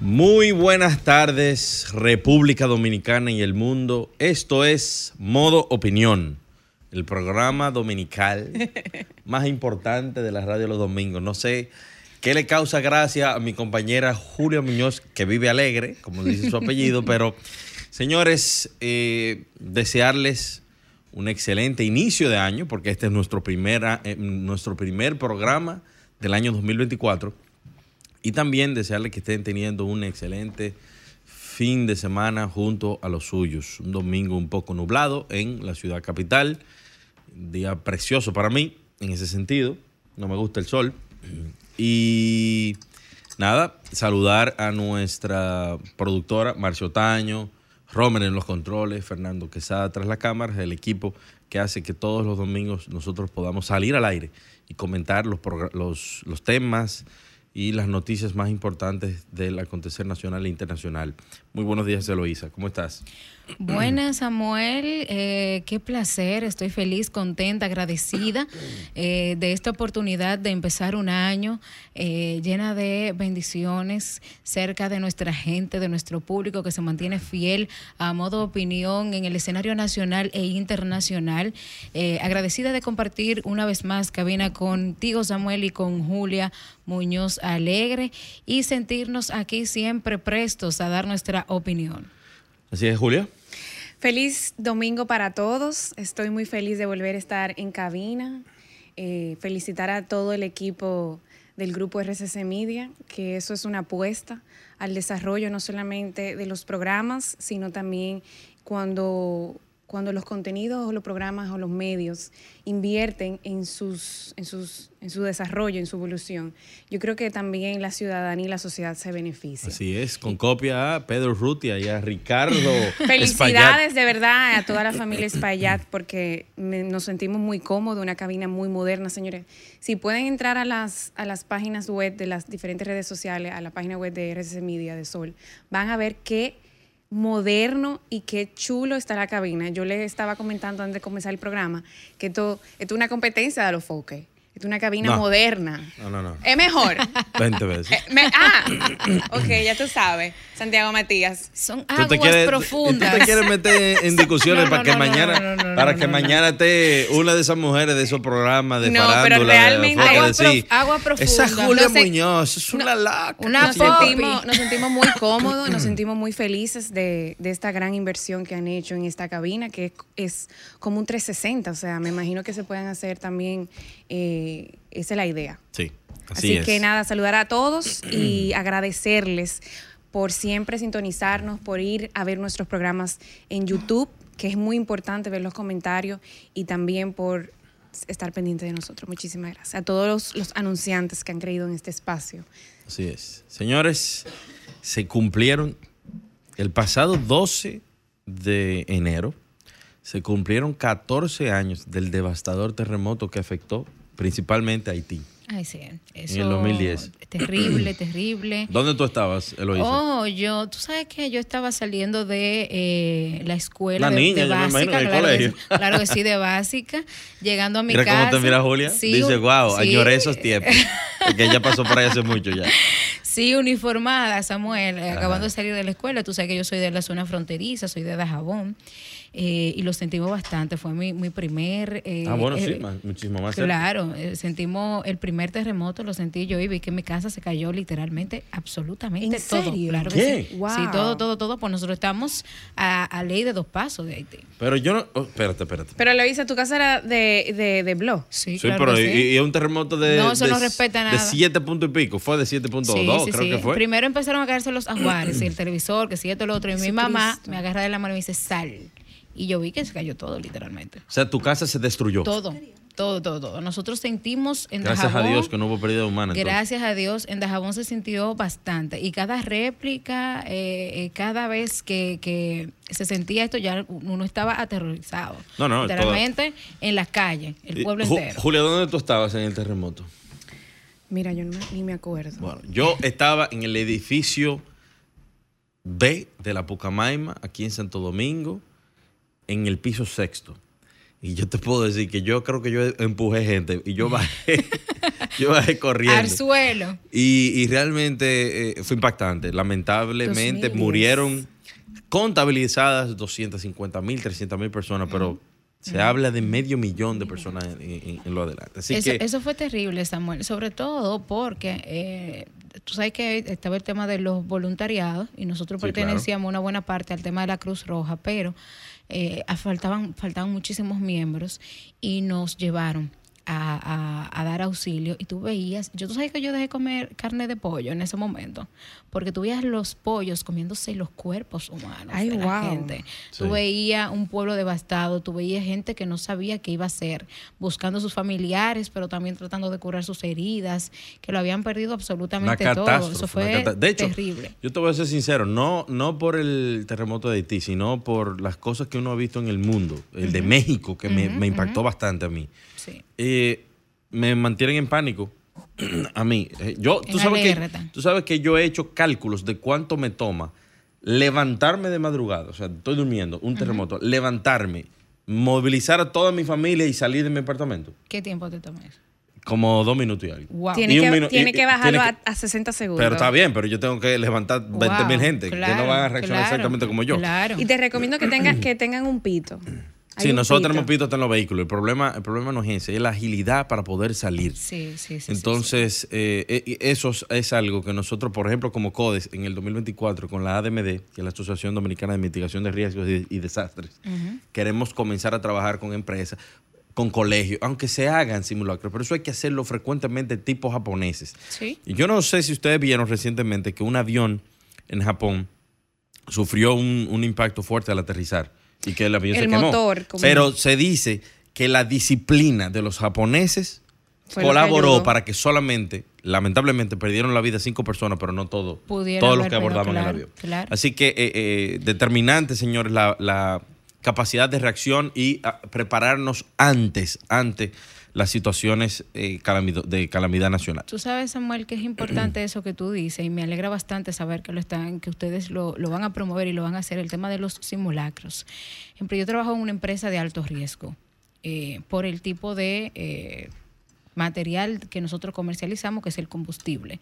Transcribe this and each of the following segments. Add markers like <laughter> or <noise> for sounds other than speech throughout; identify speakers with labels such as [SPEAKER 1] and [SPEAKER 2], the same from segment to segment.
[SPEAKER 1] Muy buenas tardes, República Dominicana y el mundo. Esto es Modo Opinión, el programa dominical <laughs> más importante de la radio los domingos. No sé qué le causa gracia a mi compañera Julia Muñoz, que vive alegre, como dice su apellido, <laughs> pero señores, eh, desearles un excelente inicio de año, porque este es nuestro, primera, eh, nuestro primer programa del año 2024 y también desearles que estén teniendo un excelente fin de semana junto a los suyos. Un domingo un poco nublado en la ciudad capital. Día precioso para mí en ese sentido. No me gusta el sol. Y nada, saludar a nuestra productora Marcio Taño, Romer en los controles, Fernando Quesada tras la cámara, el equipo que hace que todos los domingos nosotros podamos salir al aire y comentar los, los, los temas, y las noticias más importantes del acontecer nacional e internacional. Muy buenos días, Eloísa. ¿Cómo estás?
[SPEAKER 2] Buenas, Samuel. Eh, qué placer. Estoy feliz, contenta, agradecida eh, de esta oportunidad de empezar un año eh, llena de bendiciones cerca de nuestra gente, de nuestro público que se mantiene fiel a modo opinión en el escenario nacional e internacional. agradecida de compartir una vez más cabina contigo, Samuel, y con Julia Muñoz Alegre y sentirnos aquí siempre prestos a dar nuestra opinión.
[SPEAKER 1] Así es, Julia.
[SPEAKER 3] Feliz domingo para todos. Estoy muy feliz de volver a estar en cabina. Eh, felicitar a todo el equipo del grupo RCC Media, que eso es una apuesta al desarrollo no solamente de los programas, sino también cuando cuando los contenidos o los programas o los medios invierten en, sus, en, sus, en su desarrollo, en su evolución, yo creo que también la ciudadanía y la sociedad se benefician.
[SPEAKER 1] Así es, con copia a Pedro Rutia y a Ricardo. <laughs>
[SPEAKER 3] Felicidades de verdad a toda la familia Espaillat porque nos sentimos muy cómodos, una cabina muy moderna, señores. Si pueden entrar a las, a las páginas web de las diferentes redes sociales, a la página web de RCC Media de Sol, van a ver que moderno y qué chulo está la cabina. Yo les estaba comentando antes de comenzar el programa que esto, esto es una competencia de los foques. Es una cabina moderna.
[SPEAKER 1] No, no, no.
[SPEAKER 3] Es mejor. <laughs>
[SPEAKER 1] 20 veces. Eh,
[SPEAKER 3] ah, ok, ya tú sabes. Santiago Matías.
[SPEAKER 2] Son aguas profundas.
[SPEAKER 1] ¿Tú te quieres meter en <laughs> discusiones para que mañana para que mañana esté una de esas mujeres de esos programas de no, pero realmente
[SPEAKER 2] agua, agua, profunda.
[SPEAKER 1] Esa Julia Muñoz, es una laca.
[SPEAKER 3] nos, sentimos, nos sentimos muy cómodos, nos sentimos muy felices de, de, esta gran inversión que han hecho en esta cabina, que es, es como un 360. O sea, me imagino que se puedan hacer también... Eh, esa es la idea.
[SPEAKER 1] Sí.
[SPEAKER 3] Así, que nada, saludar a todos y <clears throat> agradecerles por siempre sintonizarnos, por ir a ver nuestros programas en YouTube, que es muy importante ver los comentarios y también por estar pendiente de nosotros. Muchísimas gracias. A todos los, anunciantes que han creído en este espacio.
[SPEAKER 1] Así es. Señores, se cumplieron el pasado 12 de enero, se cumplieron 14 años del devastador terremoto que afectó principalmente Haití.
[SPEAKER 2] Ay, sí. Eso,
[SPEAKER 1] en el 2010.
[SPEAKER 2] Terrible, <clears throat> terrible.
[SPEAKER 1] ¿Dónde tú estabas, Eloísa?
[SPEAKER 2] Oh, yo, tú sabes que yo estaba saliendo de eh, la escuela
[SPEAKER 1] de, niña, básica.
[SPEAKER 2] claro,
[SPEAKER 1] colegio.
[SPEAKER 2] Que, claro que sí, de <laughs> básica. Llegando a mi
[SPEAKER 1] mira
[SPEAKER 2] casa.
[SPEAKER 1] cómo te mira Julia. Dice, wow, añoré esos tiempos. Porque ella pasó por ahí hace mucho ya. <laughs>
[SPEAKER 2] Sí, uniformada, Samuel, eh, acabando de salir de la escuela. Tú sabes que yo soy de la zona fronteriza, soy de Dajabón. Eh, y lo sentimos bastante. Fue mi, mi primer...
[SPEAKER 1] Eh, ah, bueno, sí, muchísimo más.
[SPEAKER 2] Claro, sentimos el primer terremoto, lo sentí yo y vi que mi casa se cayó literalmente, absolutamente todo. Claro
[SPEAKER 1] ¿Qué?
[SPEAKER 2] sí. sí. todo, todo, todo. Pues nosotros estamos a, ley de dos pasos de Haití.
[SPEAKER 1] Pero yo no... Oh, espérate, espérate.
[SPEAKER 3] Pero lo hice, tu casa era de, de, de blog.
[SPEAKER 2] Sí,
[SPEAKER 1] sí pero y, un terremoto de...
[SPEAKER 2] No, eso no respeta nada.
[SPEAKER 1] De siete puntos y pico, fue de 7.2, sí, creo que fue.
[SPEAKER 2] Primero empezaron a caerse los ajuares, el <clears throat> televisor, que si esto, lo otro. Y mi mamá me agarra de la mano y me dice, sal. Y yo vi que se cayó todo, literalmente.
[SPEAKER 1] O sea, tu casa se destruyó.
[SPEAKER 2] Todo. todo, todo, todo. Nosotros sentimos en
[SPEAKER 1] Gracias
[SPEAKER 2] Dajabón,
[SPEAKER 1] a Dios que no hubo pérdida humana. entonces.
[SPEAKER 2] Gracias a Dios, en Dajabón se sintió bastante. Y cada réplica, eh, eh, cada vez que, que se sentía esto, ya uno estaba aterrorizado.
[SPEAKER 1] No, no,
[SPEAKER 2] Literalmente en las calles, el
[SPEAKER 1] Y,
[SPEAKER 2] pueblo
[SPEAKER 1] Ju-
[SPEAKER 2] entero.
[SPEAKER 1] Julia, ¿dónde tú estabas en el terremoto?
[SPEAKER 3] Mira, yo no ni me acuerdo.
[SPEAKER 1] Bueno, yo estaba en el edificio B de la Pucamaima, aquí en Santo Domingo, en el piso sexto. Y yo te puedo decir que yo creo que yo empujé gente y yo bajé, <laughs> yo bajé corriendo.
[SPEAKER 2] Al suelo.
[SPEAKER 1] Y, y realmente eh, fue impactante. Lamentablemente
[SPEAKER 3] 2010.
[SPEAKER 1] murieron contabilizadas 250 mil, 300 mil personas, pero se habla de medio millón de personas en, en- en lo adelante. Así
[SPEAKER 2] Eso,
[SPEAKER 1] que
[SPEAKER 2] eso fue terrible, Samuel, sobre todo porque eh, tú sabes que estaba el tema de los voluntariados y nosotros
[SPEAKER 1] Sí,
[SPEAKER 2] pertenecíamos una buena parte al tema de la Cruz Roja, pero eh, faltaban, faltaban muchísimos miembros y nos llevaron a, a- a dar auxilio y tú veías, yo tú sabes que yo dejé comer carne de pollo en ese momento, porque tú veías los pollos comiéndose los cuerpos humanos
[SPEAKER 3] Ay,
[SPEAKER 2] de la
[SPEAKER 3] wow.
[SPEAKER 2] gente.
[SPEAKER 1] Sí.
[SPEAKER 2] Tú veías un pueblo devastado, tú veías gente que no sabía qué iba a hacer, buscando a sus familiares, pero también tratando de curar sus heridas, que lo habían perdido
[SPEAKER 1] una
[SPEAKER 2] absolutamente todo. Eso fue
[SPEAKER 1] cata- de hecho,
[SPEAKER 2] terrible.
[SPEAKER 1] yo te voy a ser sincero, no, no por el terremoto de Haití, sino por las cosas que uno ha visto en el mundo. El de México, que me, me impactó bastante a mí.
[SPEAKER 2] Sí.
[SPEAKER 1] Eh, me mantienen en pánico. <clears throat> a mí. Eh, Yo, tú sabes, que, tú sabes que yo he hecho cálculos de cuánto me toma levantarme de madrugada. O sea, estoy durmiendo, un terremoto, levantarme, movilizar a toda mi familia y salir de mi apartamento.
[SPEAKER 2] ¿Qué tiempo te tomas?
[SPEAKER 1] Como dos minutos y algo.
[SPEAKER 2] Wow.
[SPEAKER 3] Tiene,
[SPEAKER 1] Y
[SPEAKER 3] que,
[SPEAKER 1] minu-
[SPEAKER 3] tiene
[SPEAKER 1] y-
[SPEAKER 3] que bajarlo
[SPEAKER 1] tiene
[SPEAKER 3] a, a 60 segundos.
[SPEAKER 1] Pero está bien, pero yo tengo que levantar 20 mil
[SPEAKER 2] Wow,
[SPEAKER 1] gente que no van a reaccionar
[SPEAKER 2] claro,
[SPEAKER 1] exactamente como yo.
[SPEAKER 2] Claro.
[SPEAKER 3] Y te recomiendo que, tengan que <clears throat> tengan un pito.
[SPEAKER 1] Sí, nosotros
[SPEAKER 3] pito.
[SPEAKER 1] tenemos pito hasta en los vehículos. El problema, el problema no es ese, es la agilidad para poder salir.
[SPEAKER 2] Sí, sí, sí, sí.
[SPEAKER 1] Entonces, eh, eh, eso es, algo que nosotros, por ejemplo, como CODES, en el 2024, con la ADMD, que es la Asociación Dominicana de Mitigación de Riesgos y, y Desastres, queremos comenzar a trabajar con empresas, con colegios, aunque se hagan simulacros, pero eso hay que hacerlo frecuentemente tipo japoneses.
[SPEAKER 2] Sí.
[SPEAKER 1] Y yo no sé si ustedes vieron recientemente que un avión en Japón sufrió un, un impacto fuerte al aterrizar y que el avión
[SPEAKER 3] El
[SPEAKER 1] se quemó.
[SPEAKER 3] motor, como-
[SPEAKER 1] Pero se dice que la disciplina de los japoneses
[SPEAKER 3] Fue lo que
[SPEAKER 1] colaboró para que solamente, lamentablemente, perdieron la vida cinco personas, pero no todo,
[SPEAKER 2] Pudieron
[SPEAKER 1] todos los que abordaban el avión.
[SPEAKER 2] claro.
[SPEAKER 1] Así que eh, eh, determinante, señores, la, la capacidad de reacción y ah, prepararnos antes, ante las situaciones eh, calamido- de calamidad nacional.
[SPEAKER 2] Tú sabes, Samuel, que es importante <clears throat> eso que tú dices y me alegra bastante saber que lo están, que ustedes lo, lo van a promover y lo van a hacer, el tema de los simulacros. Ejemplo, yo trabajo en una empresa de alto riesgo eh, por el tipo de eh, material que nosotros comercializamos, que es el combustible.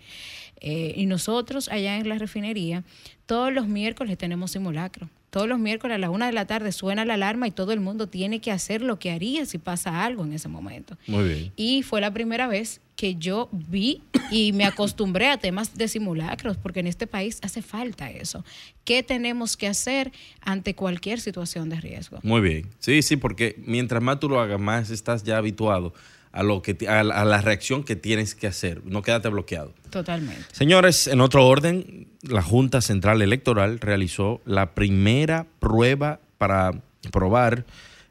[SPEAKER 2] Eh, y nosotros allá en la refinería, todos los miércoles tenemos simulacro. Todos los miércoles a la una de la tarde suena la alarma y todo el mundo tiene que hacer lo que haría si pasa algo en ese momento.
[SPEAKER 1] Muy bien.
[SPEAKER 2] Y fue la primera vez que yo vi y me acostumbré a temas de simulacros, porque en este país hace falta eso. ¿Qué tenemos que hacer ante cualquier situación de riesgo?
[SPEAKER 1] Muy bien. Sí, sí, porque mientras más tú lo hagas, más estás ya habituado a lo que a la reacción que tienes que hacer. No quédate bloqueado.
[SPEAKER 2] Totalmente.
[SPEAKER 1] Señores, en otro orden, la Junta Central Electoral realizó la primera prueba para probar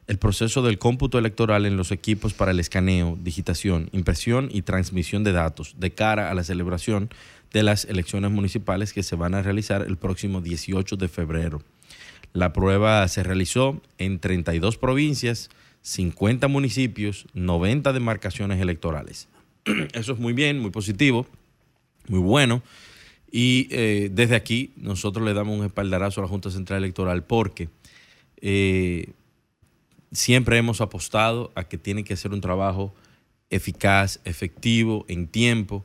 [SPEAKER 1] el proceso del cómputo electoral en los equipos para el escaneo, digitación, impresión y transmisión de datos de cara a la celebración de las elecciones municipales que se van a realizar el próximo 18 de febrero. La prueba se realizó en 32 provincias, 50 municipios, 90 demarcaciones electorales. <clears throat> Eso es muy bien, muy positivo, muy bueno. Y eh, desde aquí nosotros le damos un espaldarazo a la Junta Central Electoral porque eh, siempre hemos apostado a que tiene que hacer un trabajo eficaz, efectivo, en tiempo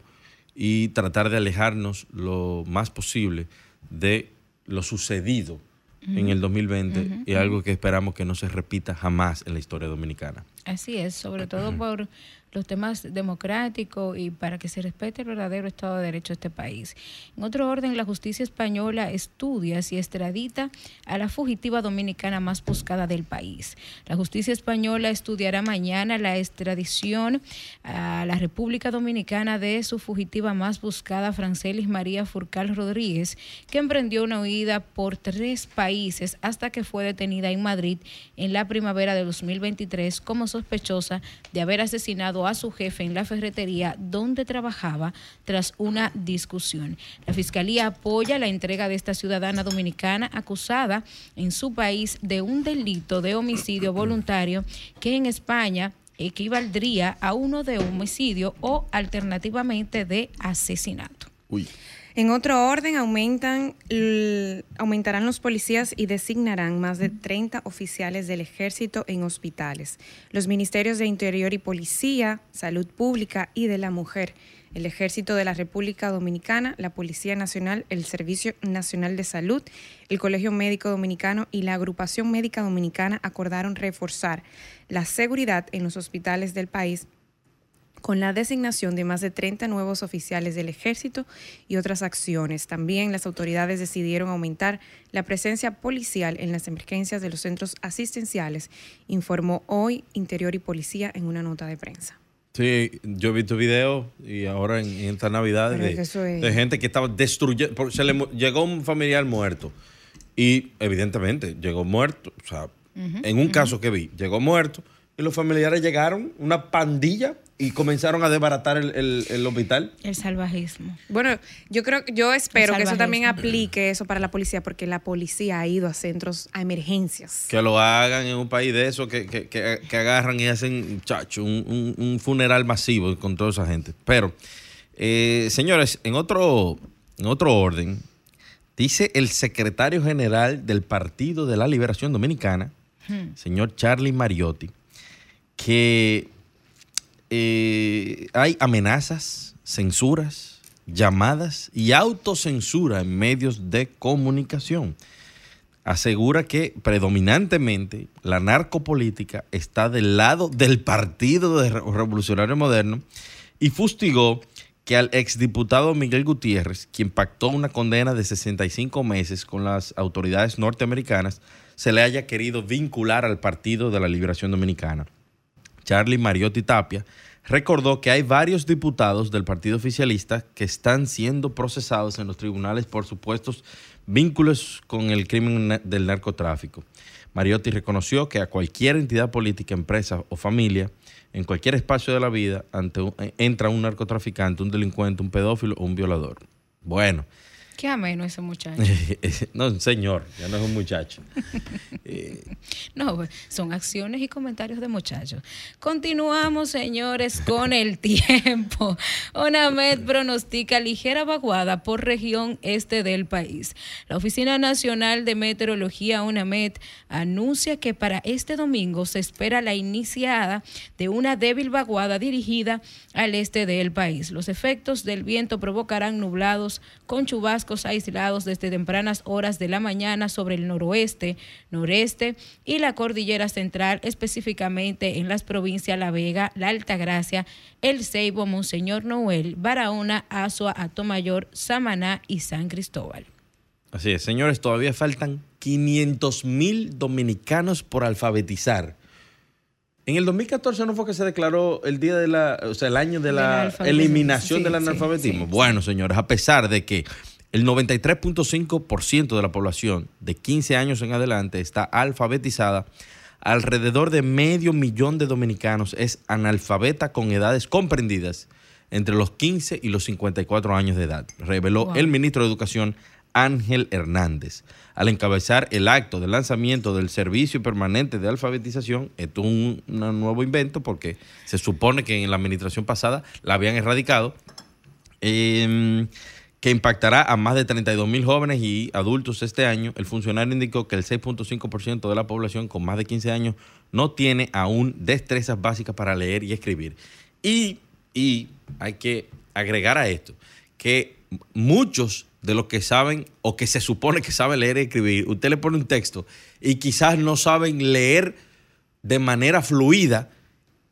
[SPEAKER 1] y tratar de alejarnos lo más posible de lo sucedido en el 2020 y algo que esperamos que no se repita jamás en la historia dominicana.
[SPEAKER 2] Así es, sobre todo por los temas democráticos y para que se respete el verdadero Estado de Derecho de este país. En otro orden, la justicia española estudia si extradita a la fugitiva dominicana más buscada del país. La justicia española estudiará mañana la extradición a la República Dominicana de su fugitiva más buscada, Francelis María Furcal Rodríguez, que emprendió una huida por tres países hasta que fue detenida en Madrid en la primavera de 2023 como sospechosa de haber asesinado a su jefe en la ferretería donde trabajaba tras una discusión. La Fiscalía apoya la entrega de esta ciudadana dominicana acusada en su país de un delito de homicidio voluntario que en España equivaldría a uno de homicidio o alternativamente de asesinato.
[SPEAKER 3] En otro orden, aumentan, aumentarán los policías y designarán más de 30 oficiales del ejército en hospitales. Los ministerios de Interior y Policía, Salud Pública y de la Mujer el Ejército de la República Dominicana, la Policía Nacional, el Servicio Nacional de Salud, el Colegio Médico Dominicano y la Agrupación Médica Dominicana acordaron reforzar la seguridad en los hospitales del país con la designación de más de 30 nuevos oficiales del ejército y otras acciones. También las autoridades decidieron aumentar la presencia policial en las emergencias de los centros asistenciales, informó hoy Interior y Policía en una nota de prensa.
[SPEAKER 1] Sí, yo he visto videos y ahora en, esta Navidad de, gente que estaba destruyendo. Se le llegó un familiar muerto y evidentemente llegó muerto. O sea, en un caso que vi, llegó muerto y los familiares llegaron, una pandilla, y comenzaron a desbaratar el, hospital.
[SPEAKER 2] El salvajismo.
[SPEAKER 3] Bueno, yo creo, yo espero que eso también aplique eso para la policía, porque la policía ha ido a centros, a emergencias.
[SPEAKER 1] Que lo hagan en un país de eso, que, que, que, agarran y hacen, chacho, un, funeral masivo con toda esa gente. Pero, eh, señores, en otro, en otro orden, dice el secretario general del Partido de la Liberación Dominicana, hmm. señor Charlie Mariotti, que eh, hay amenazas, censuras, llamadas y autocensura en medios de comunicación. Asegura que predominantemente la narcopolítica está del lado del Partido Revolucionario Moderno y fustigó que al exdiputado Miguel Gutiérrez, quien pactó una condena de 65 meses con las autoridades norteamericanas, se le haya querido vincular al Partido de la Liberación Dominicana. Charlie Mariotti Tapia, recordó que hay varios diputados del Partido Oficialista que están siendo procesados en los tribunales por supuestos vínculos con el crimen del narcotráfico. Mariotti reconoció que a cualquier entidad política, empresa o familia, en cualquier espacio de la vida, ante entra un narcotraficante, un delincuente, un pedófilo o un violador. Bueno,
[SPEAKER 2] Qué ameno ese muchacho. <laughs>
[SPEAKER 1] no, un señor, ya no es un muchacho. <laughs>
[SPEAKER 2] no, son acciones y comentarios de muchachos. Continuamos, señores, con el <laughs> tiempo. ONAMED pronostica ligera vaguada por región este del país. La Oficina Nacional de Meteorología, ONAMED, anuncia que para este domingo se espera la iniciada de una débil vaguada dirigida al este del país. Los efectos del viento provocarán nublados con chubascos aislados desde tempranas horas de la mañana sobre el noroeste, noreste y la cordillera central, específicamente en las provincias La Vega, La Altagracia, El Ceibo, Monseñor Noel, Barahona, Azua, Atomayor, Samaná y San Cristóbal.
[SPEAKER 1] Así es, señores, todavía faltan 500 mil dominicanos por alfabetizar. En el 2014 no fue que se declaró el día de la, o sea, el año de la, eliminación del analfabetismo. bueno, señores, a pesar de que el 93.5% de la población de 15 años en adelante está alfabetizada. Alrededor de medio millón de dominicanos es analfabeta con edades comprendidas entre los 15 y los 54 años de edad, reveló el ministro de Educación Ángel Hernández. Al encabezar el acto de lanzamiento del Servicio Permanente de Alfabetización, esto es un, nuevo invento porque se supone que en la administración pasada la habían erradicado. Eh, que impactará a más de 32 mil jóvenes y adultos este año, el funcionario indicó que el 6.5% de la población con más de 15 años no tiene aún destrezas básicas para leer y escribir. Y, y hay que agregar a esto que muchos de los que saben o que se supone que saben leer y escribir, usted le pone un texto y quizás no saben leer de manera fluida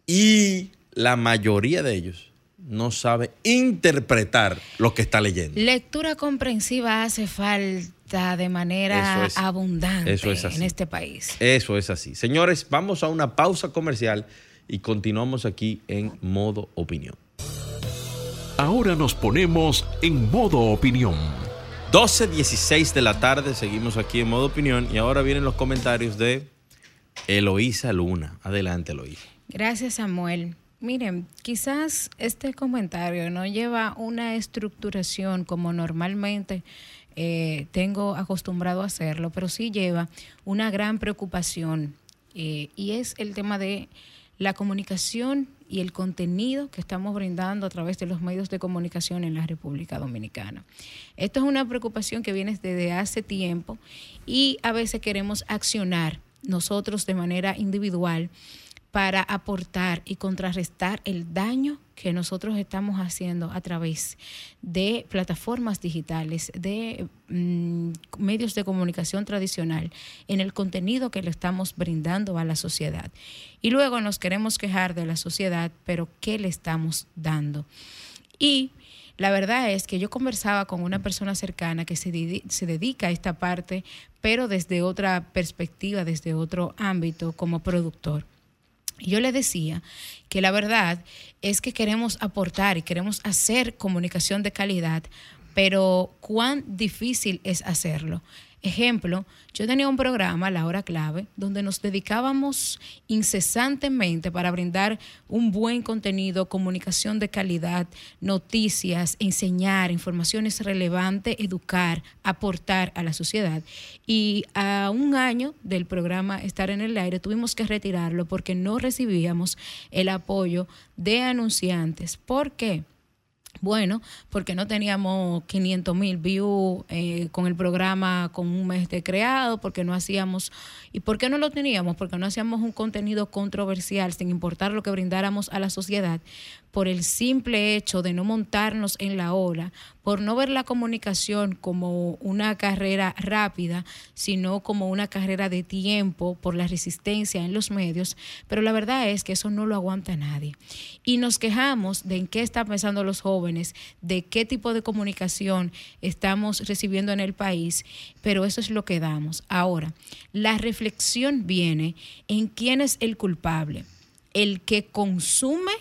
[SPEAKER 1] y la mayoría de ellos no sabe interpretar lo que está leyendo.
[SPEAKER 2] Lectura comprensiva hace falta de manera abundante en este país.
[SPEAKER 1] Eso es así. Señores, vamos a una pausa comercial y continuamos aquí en modo opinión.
[SPEAKER 4] Ahora nos ponemos en modo opinión.
[SPEAKER 1] 12.16 de la tarde, seguimos aquí en modo opinión y ahora vienen los comentarios de Eloísa Luna. Adelante, Eloísa.
[SPEAKER 2] Gracias, Samuel. Miren, quizás este comentario no lleva una estructuración como normalmente eh, tengo acostumbrado a hacerlo, pero sí lleva una gran preocupación eh, y es el tema de la comunicación y el contenido que estamos brindando a través de los medios de comunicación en la República Dominicana. Esto es una preocupación que viene desde hace tiempo y a veces queremos accionar nosotros de manera individual para aportar y contrarrestar el daño que nosotros estamos haciendo a través de plataformas digitales, de mm, medios de comunicación tradicional, en el contenido que le estamos brindando a la sociedad. Y luego nos queremos quejar de la sociedad, pero ¿qué le estamos dando? Y la verdad es que yo conversaba con una persona cercana que se, se dedica a esta parte, pero desde otra perspectiva, desde otro ámbito como productor yo le decía que la verdad es que queremos aportar y queremos hacer comunicación de calidad, pero cuán difícil es hacerlo. Ejemplo, yo tenía un programa, La Hora Clave, donde nos dedicábamos incesantemente para brindar un buen contenido, comunicación de calidad, noticias, enseñar, informaciones relevantes, educar, aportar a la sociedad. Y a un año del programa Estar en el Aire tuvimos que retirarlo porque no recibíamos el apoyo de anunciantes. ¿Por qué? Bueno, porque no teníamos 500 mil views eh, con el programa con un mes de creado, porque no hacíamos, ¿y por qué no lo teníamos? Porque no hacíamos un contenido controversial sin importar lo que brindáramos a la sociedad, por el simple hecho de no montarnos en la ola, por no ver la comunicación como una carrera rápida, sino como una carrera de tiempo, por la resistencia en los medios, pero la verdad es que eso no lo aguanta nadie. Y nos quejamos de en qué están pensando los jóvenes, de qué tipo de comunicación estamos recibiendo en el país, pero eso es lo que damos. Ahora, la reflexión viene en quién es el culpable, el que consume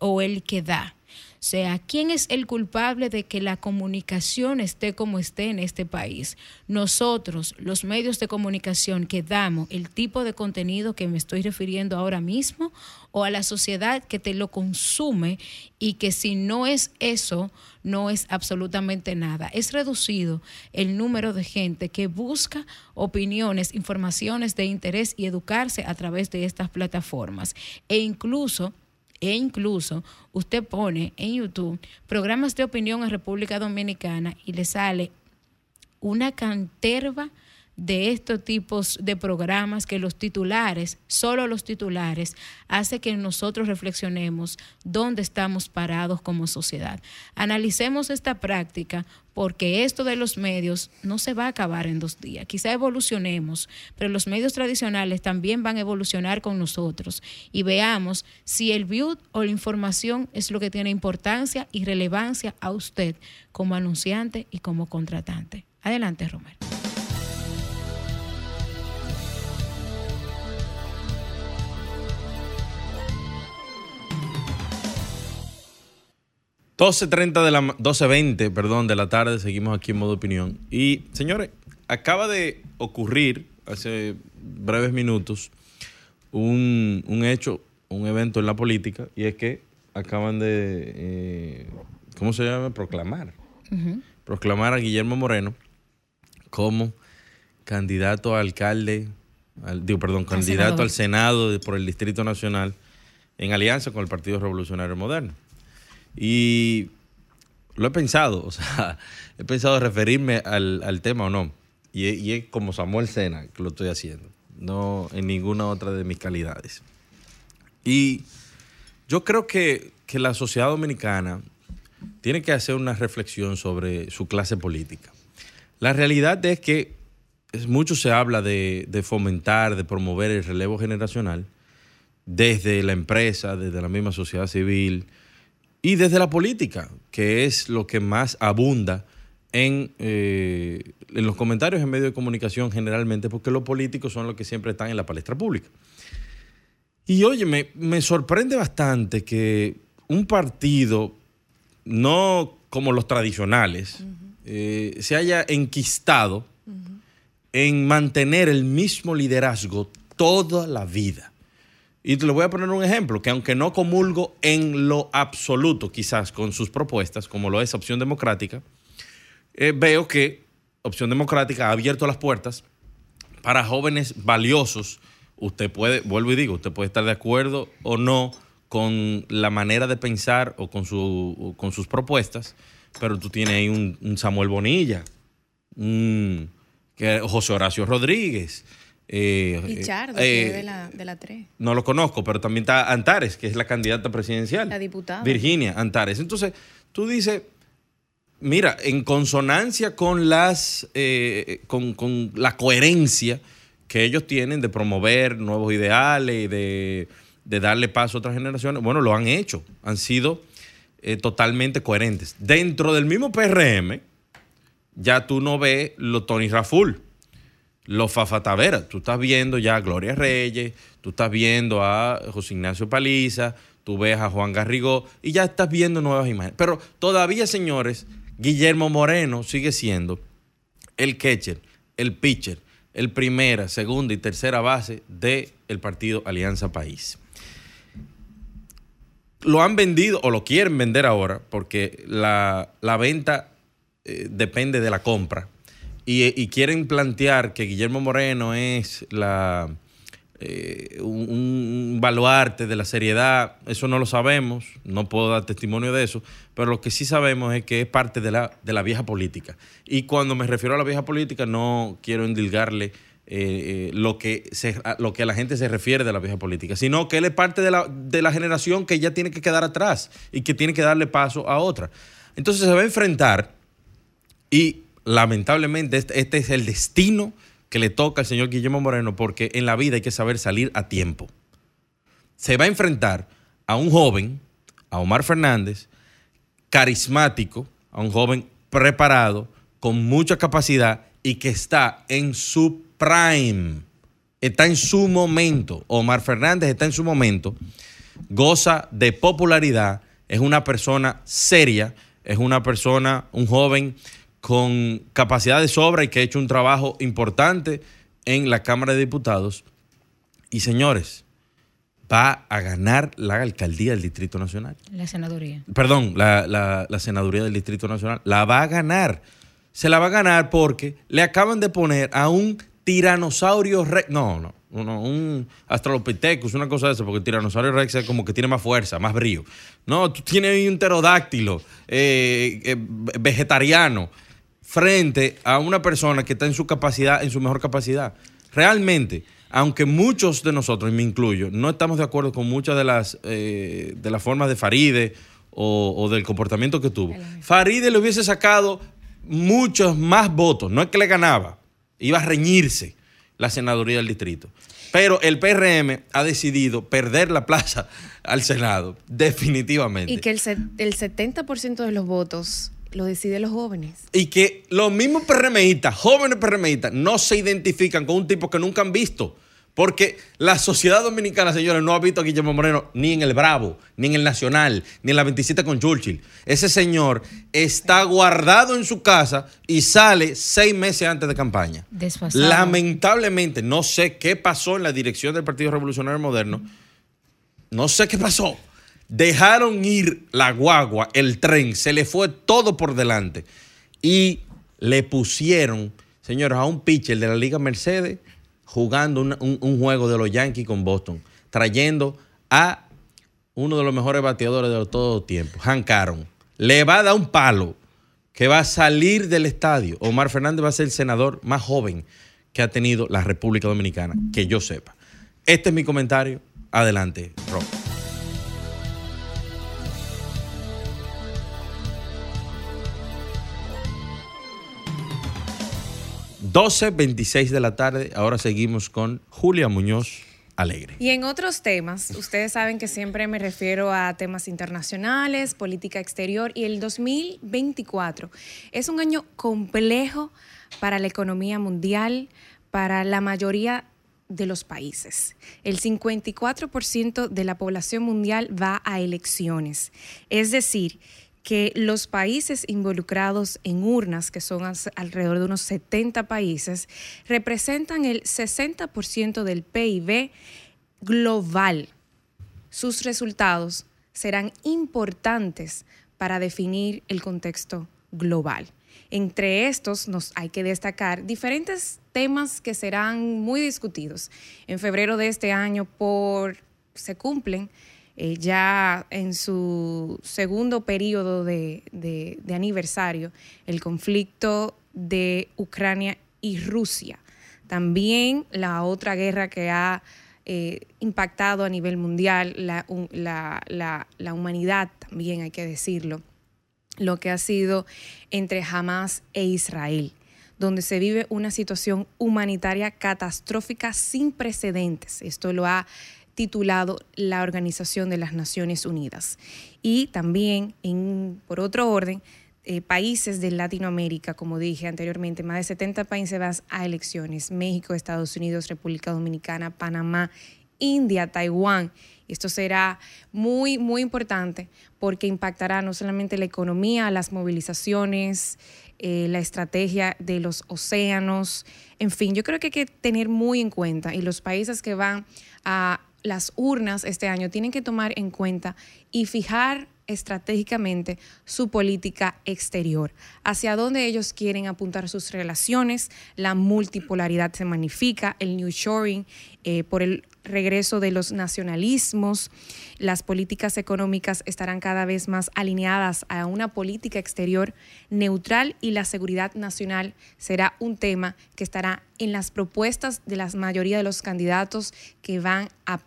[SPEAKER 2] o el que da. Sea, ¿quién es el culpable de que la comunicación esté como esté en este país? Nosotros, los medios de comunicación que damos el tipo de contenido que me estoy refiriendo ahora mismo, o a la sociedad que te lo consume y que si no es eso, no es absolutamente nada. Es reducido el número de gente que busca opiniones, informaciones de interés y educarse a través de estas plataformas. E incluso e incluso usted pone en YouTube programas de opinión en República Dominicana y le sale una canterva de estos tipos de programas que los titulares, solo los titulares, hace que nosotros reflexionemos dónde estamos parados como sociedad. Analicemos esta práctica porque esto de los medios no se va a acabar en dos días. Quizá evolucionemos, pero los medios tradicionales también van a evolucionar con nosotros y veamos si el view o la información es lo que tiene importancia y relevancia a usted como anunciante y como contratante. Adelante, Romero.
[SPEAKER 1] 12.30 de la 12.20, perdón, de la tarde, seguimos aquí en modo opinión. Y señores, acaba de ocurrir hace breves minutos un, hecho, un evento en la política, y es que acaban de, eh, ¿cómo se llama? Proclamar. Proclamar a Guillermo Moreno como candidato a alcalde, digo, perdón, candidato al Senado por el Distrito Nacional en alianza con el Partido Revolucionario Moderno. Y lo he pensado, o sea, <laughs> he pensado referirme al, tema o no. Y, es como Samuel Sena que lo estoy haciendo, no en ninguna otra de mis calidades. Y yo creo que, la sociedad dominicana tiene que hacer una reflexión sobre su clase política. La realidad es que mucho se habla de, de, fomentar, de promover el relevo generacional desde la empresa, desde la misma sociedad civil, y desde la política, que es lo que más abunda en, eh, en los comentarios en medios de comunicación generalmente, porque los políticos son los que siempre están en la palestra pública. Y oye, me, sorprende bastante que un partido, no como los tradicionales, eh, se haya enquistado en mantener el mismo liderazgo toda la vida. Y te voy a poner un ejemplo, que aunque no comulgo en lo absoluto, quizás con sus propuestas, como lo es Opción Democrática, eh, veo que Opción Democrática ha abierto las puertas para jóvenes valiosos. Usted puede, vuelvo y digo, usted puede estar de acuerdo o no con la manera de pensar o con, su, con sus propuestas, pero tú tienes ahí un, Samuel Bonilla, un José Horacio Rodríguez,
[SPEAKER 3] eh, Pichardo, que es eh, de la, de la 3.
[SPEAKER 1] No lo conozco, pero también está Antares, que es la candidata presidencial.
[SPEAKER 3] La diputada.
[SPEAKER 1] Virginia Antares. Entonces, tú dices, mira, en consonancia con las eh, con, con, la coherencia que ellos tienen de promover nuevos ideales y de, de, darle paso a otras generaciones, bueno, lo han hecho, han sido totalmente coherentes. Dentro del mismo PRM, ya tú no ves lo Tony Raful los Fafatavera. Tú estás viendo ya a Gloria Reyes, tú estás viendo a José Ignacio Paliza, tú ves a Juan Garrigó y ya estás viendo nuevas imágenes. Pero todavía, señores, Guillermo Moreno sigue siendo el catcher, el pitcher, el primera, segunda y tercera base del partido Alianza País. Lo han vendido o lo quieren vender ahora porque la, venta eh, depende de la compra y, quieren plantear que Guillermo Moreno es la, eh, un, baluarte de la seriedad, eso no lo sabemos, no puedo dar testimonio de eso, pero lo que sí sabemos es que es parte de la, de la vieja política. Y cuando me refiero a la vieja política, no quiero endilgarle eh, eh, lo, que se, lo que a la gente se refiere de la vieja política, sino que él es parte de la, de la generación que ya tiene que quedar atrás y que tiene que darle paso a otra. Entonces se va a enfrentar y lamentablemente este, este, es el destino que le toca al señor Guillermo Moreno porque en la vida hay que saber salir a tiempo. Se va a enfrentar a un joven, a Omar Fernández, carismático, a un joven preparado, con mucha capacidad y que está en su prime, está en su momento. Omar Fernández está en su momento, goza de popularidad, es una persona seria, es una persona, un joven con capacidad de sobra y que ha hecho un trabajo importante en la Cámara de Diputados. Y señores, va a ganar la alcaldía del Distrito Nacional.
[SPEAKER 2] La senaduría.
[SPEAKER 1] Perdón, la, la, senaduría del Distrito Nacional. La va a ganar. Se la va a ganar porque le acaban de poner a un tiranosaurio rex. No, no, no, un Australopithecus, una cosa de eso, porque el tiranosaurio rex es como que tiene más fuerza, más brillo. No, tú tienes ahí un pterodáctilo eh, eh, vegetariano frente a una persona que está en su capacidad, en su mejor capacidad. Realmente, aunque muchos de nosotros, y me incluyo, no estamos de acuerdo con muchas de las, eh, de las formas de Faride o, del comportamiento que tuvo, Faride le hubiese sacado muchos más votos, no es que le ganaba, iba a reñirse la senaduría del distrito. Pero el PRM ha decidido perder la plaza al Senado, definitivamente.
[SPEAKER 3] Y que el, el 70% de los votos lo deciden los jóvenes.
[SPEAKER 1] Y que los mismos PRMistas, jóvenes PRMistas, no se identifican con un tipo que nunca han visto. Porque la sociedad dominicana, señores, no ha visto a Guillermo Moreno ni en el Bravo, ni en el Nacional, ni en la 27 con Churchill. Ese señor está guardado en su casa y sale seis meses antes de campaña. Lamentablemente, no sé qué pasó en la dirección del Partido Revolucionario Moderno. No sé qué pasó. Dejaron ir la guagua, el tren, se le fue todo por delante. Y le pusieron, señores, a un pitcher de la Liga Mercedes jugando un, juego de los Yankees con Boston, trayendo a uno de los mejores bateadores de todo tiempo, Hank Aaron. Le va a dar un palo que va a salir del estadio. Omar Fernández va a ser el senador más joven que ha tenido la República Dominicana, que yo sepa. Este es mi comentario. Adelante, Rob. 12.26 de la tarde. Ahora seguimos con Julia Muñoz Alegre.
[SPEAKER 3] Y en otros temas, ustedes saben que siempre me refiero a temas internacionales, política exterior, y el 2024 es un año complejo para la economía mundial, para la mayoría de los países. El 54% de la población mundial va a elecciones. Es decir, que los países involucrados en urnas, que son alrededor de unos 70 países, representan el 60% del PIB global. Sus resultados serán importantes para definir el contexto global. Entre estos nos hay que destacar diferentes temas que serán muy discutidos. En febrero de este año por se cumplen eh, ya en su segundo periodo de, aniversario el conflicto de Ucrania y Rusia. También la otra guerra que ha eh, impactado a nivel mundial la, la, humanidad, también hay que decirlo, lo que ha sido entre Hamas e Israel donde se vive una situación humanitaria catastrófica sin precedentes. Esto lo ha titulado La Organización de las Naciones Unidas. Y también, en, por otro orden, eh, países de Latinoamérica, como dije anteriormente, más de 70 países van a elecciones, México, Estados Unidos, República Dominicana, Panamá, India, Taiwán. Esto será muy, muy importante porque impactará no solamente la economía, las movilizaciones, eh, la estrategia de los océanos, en fin, yo creo que hay que tener muy en cuenta y los países que van a las urnas este año tienen que tomar en cuenta y fijar estratégicamente su política exterior, hacia dónde ellos quieren apuntar sus relaciones, la multipolaridad se magnifica, el new shoring eh, por el regreso de los nacionalismos, las políticas económicas estarán cada vez más alineadas a una política exterior neutral y la seguridad nacional será un tema que estará en las propuestas de la mayoría de los candidatos que van a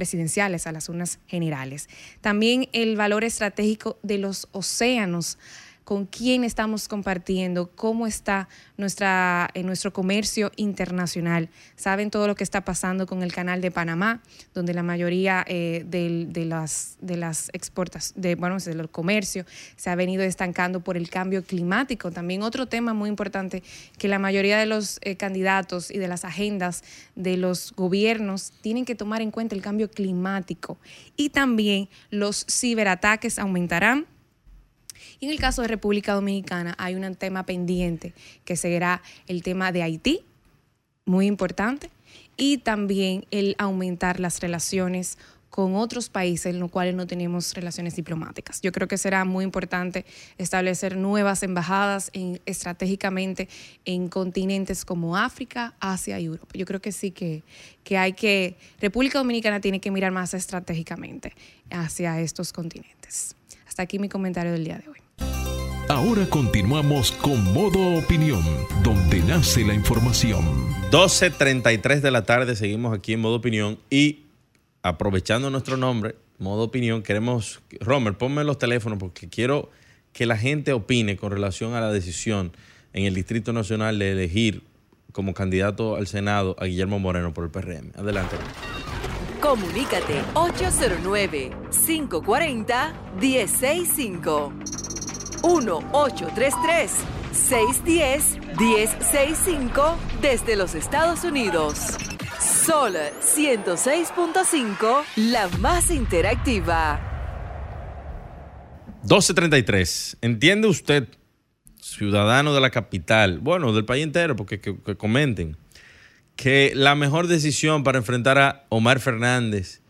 [SPEAKER 3] presidenciales, a las urnas generales. También el valor estratégico de los océanos con quién estamos compartiendo, cómo está nuestra, en nuestro comercio internacional. Saben todo lo que está pasando con el canal de Panamá, donde la mayoría eh, de, las, de las exportas, de, bueno, del comercio se ha venido estancando por el cambio climático. También otro tema muy importante que la mayoría de los eh, candidatos y de las agendas de los gobiernos tienen que tomar en cuenta el cambio climático. Y también los ciberataques aumentarán y en el caso de República Dominicana hay un tema pendiente que será el tema de Haití, muy importante, y también el aumentar las relaciones con otros países en los cuales no tenemos relaciones diplomáticas. Yo creo que será muy importante establecer nuevas embajadas estratégicamente en continentes como África, Asia y Europa. Yo creo que sí que, que hay que, República Dominicana tiene que mirar más estratégicamente hacia estos continentes. Hasta aquí mi comentario del día de hoy.
[SPEAKER 4] Ahora continuamos con Modo Opinión, donde nace la información.
[SPEAKER 1] 12.33 de la tarde, seguimos aquí en Modo Opinión y aprovechando nuestro nombre, Modo Opinión, queremos, Romer, ponme los teléfonos porque quiero que la gente opine con relación a la decisión en el Distrito Nacional de elegir como candidato al Senado a Guillermo Moreno por el PRM. Adelante.
[SPEAKER 5] Comunícate 809 540 165 1-833-610-1065 desde los Estados Unidos. Sol 106.5, la más interactiva.
[SPEAKER 1] 1233. ¿Entiende usted, ciudadano de la capital, bueno, del país entero, porque que comenten, que la mejor decisión para enfrentar a Omar Fernández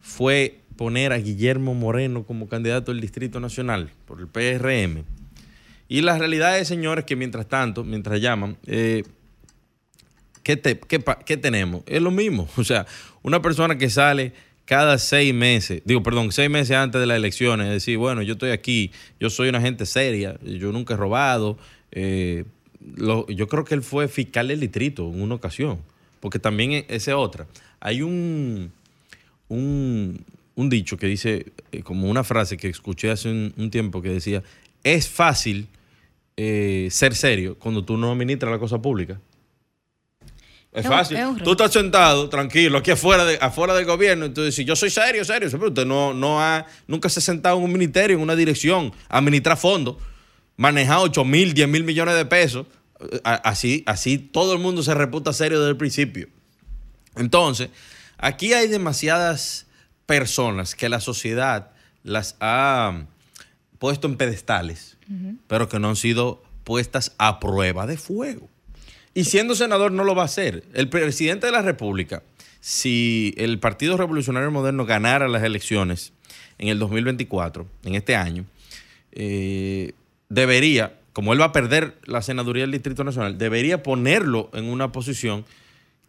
[SPEAKER 1] fue poner a Guillermo Moreno como candidato del Distrito Nacional por el PRM. Y la realidad es, señores, que mientras tanto, mientras llaman, eh, ¿qué, tenemos? Es lo mismo. <laughs> O sea, una persona que sale cada seis meses, digo, perdón, seis meses antes de las elecciones, decir, bueno, yo estoy aquí, yo soy una gente seria, yo nunca he robado. Eh, yo creo que él fue fiscal del distrito en una ocasión, porque también e, esa es otra. Hay un, un, un dicho que dice, eh, como una frase que escuché hace un, tiempo que decía, es fácil eh, ser serio cuando tú no administras la cosa pública. Es, fácil. tú estás sentado, tranquilo, aquí afuera, de, afuera del gobierno, entonces si yo soy serio, serio, pero usted no, no ha, nunca se ha sentado en un ministerio, en una dirección, administrar fondos, manejar 8 mil, 10 mil millones de pesos. Así, así todo el mundo se reputa serio desde el principio. Entonces, aquí hay demasiadas personas que la sociedad las ha puesto en pedestales, pero que no han sido puestas a prueba de fuego. Y siendo senador no lo va a hacer. El presidente de la República si el Partido Revolucionario Moderno ganara las elecciones en el 2024, en este año, eh, debería, como él va a perder la senaduría del Distrito Nacional, debería ponerlo en una posición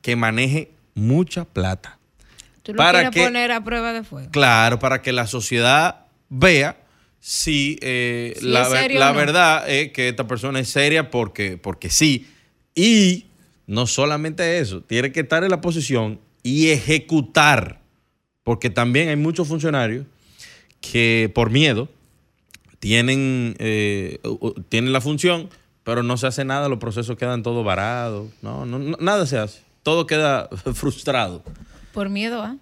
[SPEAKER 1] que maneje mucha plata.
[SPEAKER 2] Tú lo
[SPEAKER 1] Para
[SPEAKER 2] quieres
[SPEAKER 1] que-
[SPEAKER 2] poner a prueba de fuego.
[SPEAKER 1] Claro, para que la sociedad vea si, eh,
[SPEAKER 2] Si
[SPEAKER 1] la, la
[SPEAKER 2] no.
[SPEAKER 1] verdad es que esta persona es seria porque, porque sí. Y no solamente eso, tiene que estar en la posición y ejecutar, porque también hay muchos funcionarios que por miedo tienen, eh, tienen la función, pero no se hace nada, los procesos quedan todos varados, no, no, no- nada se hace, todo queda <laughs> frustrado.
[SPEAKER 2] Por miedo a.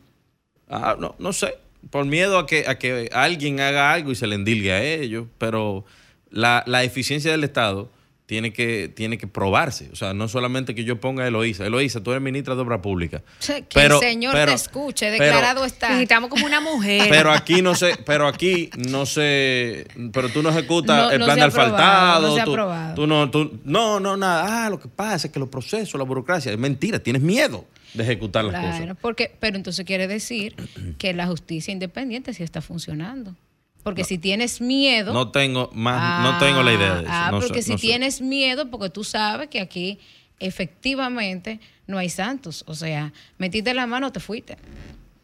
[SPEAKER 1] Ah, no, no sé. Por miedo a que, a que alguien haga algo y se le endilgue a ellos. Pero la, la eficiencia del Estado tiene que, tiene que probarse. O sea, no solamente que yo ponga a Eloísa. Eloísa, tú eres ministra de Obra Pública.
[SPEAKER 2] Que
[SPEAKER 1] Pero-
[SPEAKER 2] el Señor
[SPEAKER 1] pero-
[SPEAKER 2] te escuche,
[SPEAKER 1] pero-
[SPEAKER 2] declarado está.
[SPEAKER 3] Necesitamos como una mujer.
[SPEAKER 1] Pero aquí no sé, pero aquí no sé, pero tú no ejecutas
[SPEAKER 2] No-
[SPEAKER 1] el
[SPEAKER 2] no
[SPEAKER 1] plan
[SPEAKER 2] se
[SPEAKER 1] de asfaltado.
[SPEAKER 2] no
[SPEAKER 1] tú, no, tú, no, no, nada. Ah, lo que pasa es que los procesos, la burocracia, es mentira, tienes miedo de ejecutar las
[SPEAKER 2] Claro,
[SPEAKER 1] cosas.
[SPEAKER 2] porque, pero entonces quiere decir que la justicia independiente sí está funcionando. Porque si tienes miedo.
[SPEAKER 1] No tengo más, no tengo la idea de eso.
[SPEAKER 2] Ah,
[SPEAKER 1] no
[SPEAKER 2] porque
[SPEAKER 1] sé,
[SPEAKER 2] si
[SPEAKER 1] no sé.
[SPEAKER 2] tienes miedo, porque tú sabes que aquí efectivamente no hay santos. O sea, metiste la mano, te fuiste.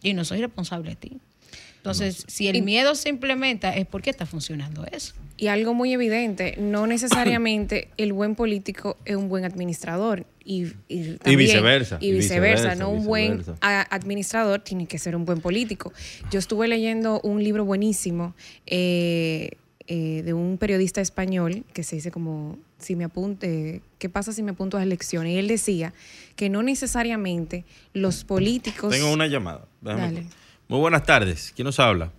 [SPEAKER 2] Y no soy responsable de ti. Entonces, si el miedo se implementa, es porque está funcionando eso.
[SPEAKER 3] Y algo muy evidente, no <coughs> necesariamente el buen político es un buen administrador. Y, y, también-
[SPEAKER 1] viceversa,
[SPEAKER 3] Y viceversa,
[SPEAKER 1] viceversa,
[SPEAKER 3] no un buen
[SPEAKER 1] viceversa.
[SPEAKER 3] administrador tiene que ser un buen político. Yo estuve leyendo un libro buenísimo eh, eh, de un periodista español que se dice como, si me apunte, ¿qué pasa si me apunto a las elecciones? Y él decía que no necesariamente los políticos...
[SPEAKER 1] Tengo una llamada. Déjame-
[SPEAKER 3] Dale.
[SPEAKER 1] Muy buenas tardes. ¿Quién nos habla?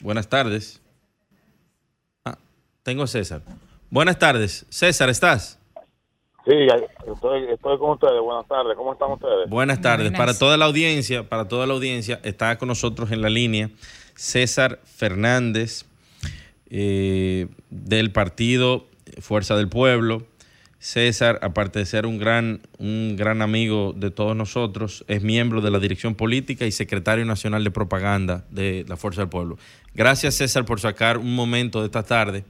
[SPEAKER 1] Buenas tardes. Ah, tengo a César. Buenas tardes. César, ¿estás?
[SPEAKER 6] Sí, estoy, estoy con ustedes. Buenas tardes. ¿Cómo están ustedes?
[SPEAKER 1] Buenas tardes.
[SPEAKER 2] Buenas.
[SPEAKER 1] Para toda la audiencia, para toda la audiencia, está con nosotros en la línea César Fernández eh, del partido Fuerza del Pueblo. César, aparte de ser un gran, un gran amigo de todos nosotros, es miembro de la dirección política y secretario nacional de propaganda de la Fuerza del Pueblo. Gracias, César, por sacar un momento de esta tarde,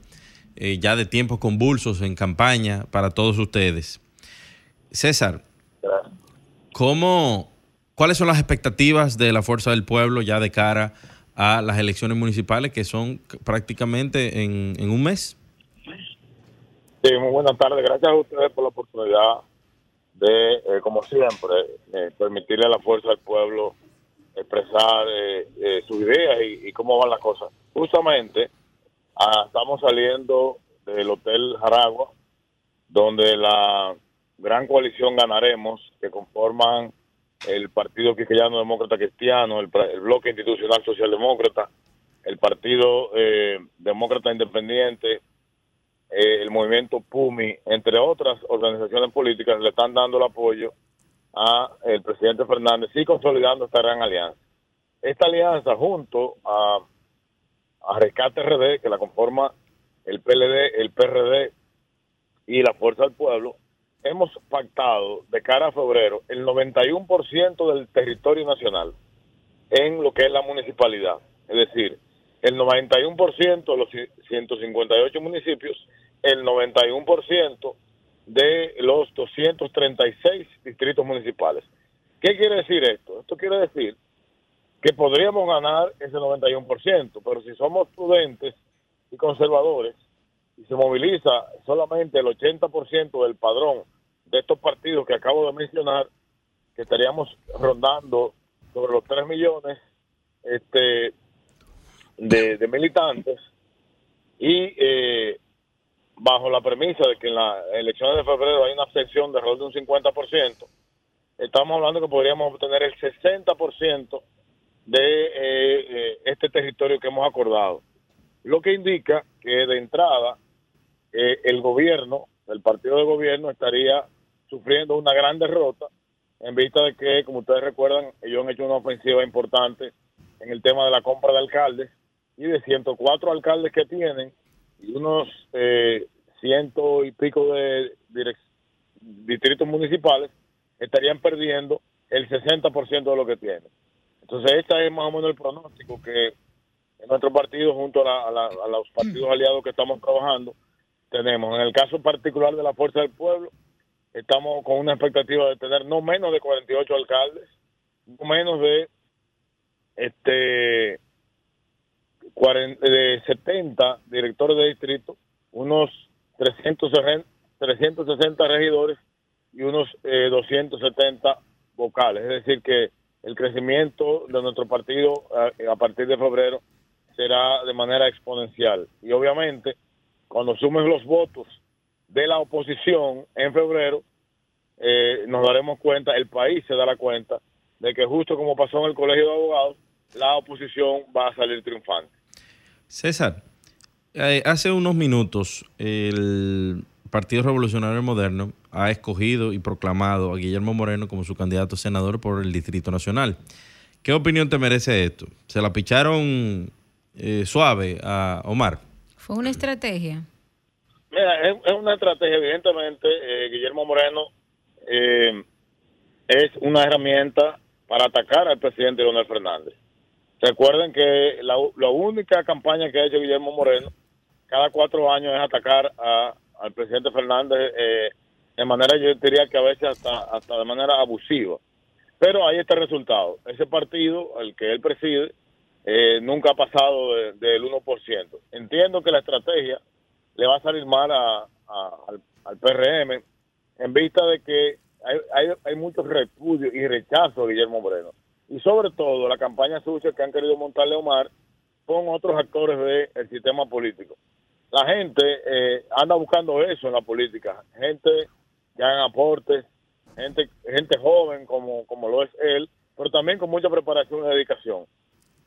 [SPEAKER 1] eh, ya de tiempos convulsos en campaña para todos ustedes. César. ¿Cómo, ¿Cuáles son las expectativas de la Fuerza del Pueblo ya de cara a las elecciones municipales que son prácticamente en, en un mes?
[SPEAKER 6] Sí, muy buenas tardes. Gracias a ustedes por la oportunidad de, eh, como siempre, eh, permitirle a la fuerza del pueblo expresar eh, eh, sus ideas y, cómo van las cosas. Justamente, ah, estamos saliendo del Hotel Jaragua, donde la gran coalición Ganaremos, que conforman el Partido Quiqueyano Demócrata Cristiano, el, Bloque Institucional Socialdemócrata, el Partido Demócrata Independiente, eh, el movimiento PUMI, entre otras organizaciones políticas, le están dando el apoyo a el presidente Fernández y consolidando esta gran alianza. Esta alianza junto a, a Rescate RD, que la conforma el PLD, el PRD y la Fuerza del Pueblo, hemos pactado de cara a febrero el 91% del territorio nacional en lo que es la municipalidad. Es decir, el 91% de los 158 municipios, el 91% de los 236 distritos municipales. ¿Qué quiere decir esto? Esto quiere decir que podríamos ganar ese 91%, pero si somos prudentes y conservadores y se moviliza solamente el 80% del padrón de estos partidos que acabo de mencionar, que estaríamos rondando sobre los 3 millones este, de, militantes y eh, bajo la premisa de que en las elecciones de febrero hay una abstención de alrededor de un 50%, estamos hablando que podríamos obtener el 60% de eh, eh, este territorio que hemos acordado. Lo que indica que de entrada eh, el gobierno, el partido de gobierno estaría sufriendo una gran derrota en vista de que, como ustedes recuerdan, ellos han hecho una ofensiva importante en el tema de la compra de alcaldes y de 104 alcaldes que tienen y unos eh, ciento y pico de distritos municipales estarían perdiendo el 60% de lo que tiene. Entonces, este es más o menos el pronóstico que en nuestro partido, junto a, la- a la- a los partidos aliados que estamos trabajando, tenemos. En el caso particular de la Fuerza del Pueblo, estamos con una expectativa de tener no menos de 48 alcaldes, no menos de este 40 de 70 directores de distrito, unos 360, 360 regidores y unos eh, 270 vocales. Es decir, que el crecimiento de nuestro partido eh, a partir de febrero será de manera exponencial. Y obviamente, cuando sumen los votos de la oposición en febrero, eh, nos daremos cuenta, el país se dará cuenta de que justo como pasó en el Colegio de Abogados, la oposición va a salir triunfante.
[SPEAKER 1] César, eh, hace unos minutos el Partido Revolucionario Moderno ha escogido y proclamado a Guillermo Moreno como su candidato a senador por el Distrito Nacional. ¿Qué opinión te merece esto? ¿Se la picharon eh, suave a Omar?
[SPEAKER 2] Fue una estrategia.
[SPEAKER 6] Mira, es, es una estrategia, evidentemente, eh, Guillermo Moreno eh, es una herramienta para atacar al presidente Leonel Fernández. Recuerden que la, la única campaña que ha hecho Guillermo Moreno cada cuatro años es atacar a- al presidente Fernández eh, de manera, yo diría que a veces hasta, hasta de manera abusiva. Pero ahí está el resultado. Ese partido, el que él preside, eh, nunca ha pasado de- del 1%. Entiendo que la estrategia le va a salir mal a, al PRM en vista de que hay, hay, hay mucho repudio y rechazo a Guillermo Moreno. Y sobre todo la campaña sucia que han querido montarle Omar con otros actores del sistema político. La gente eh, anda buscando eso en la política, gente que hagan aportes, gente gente joven como, como lo es él, pero también con mucha preparación y dedicación.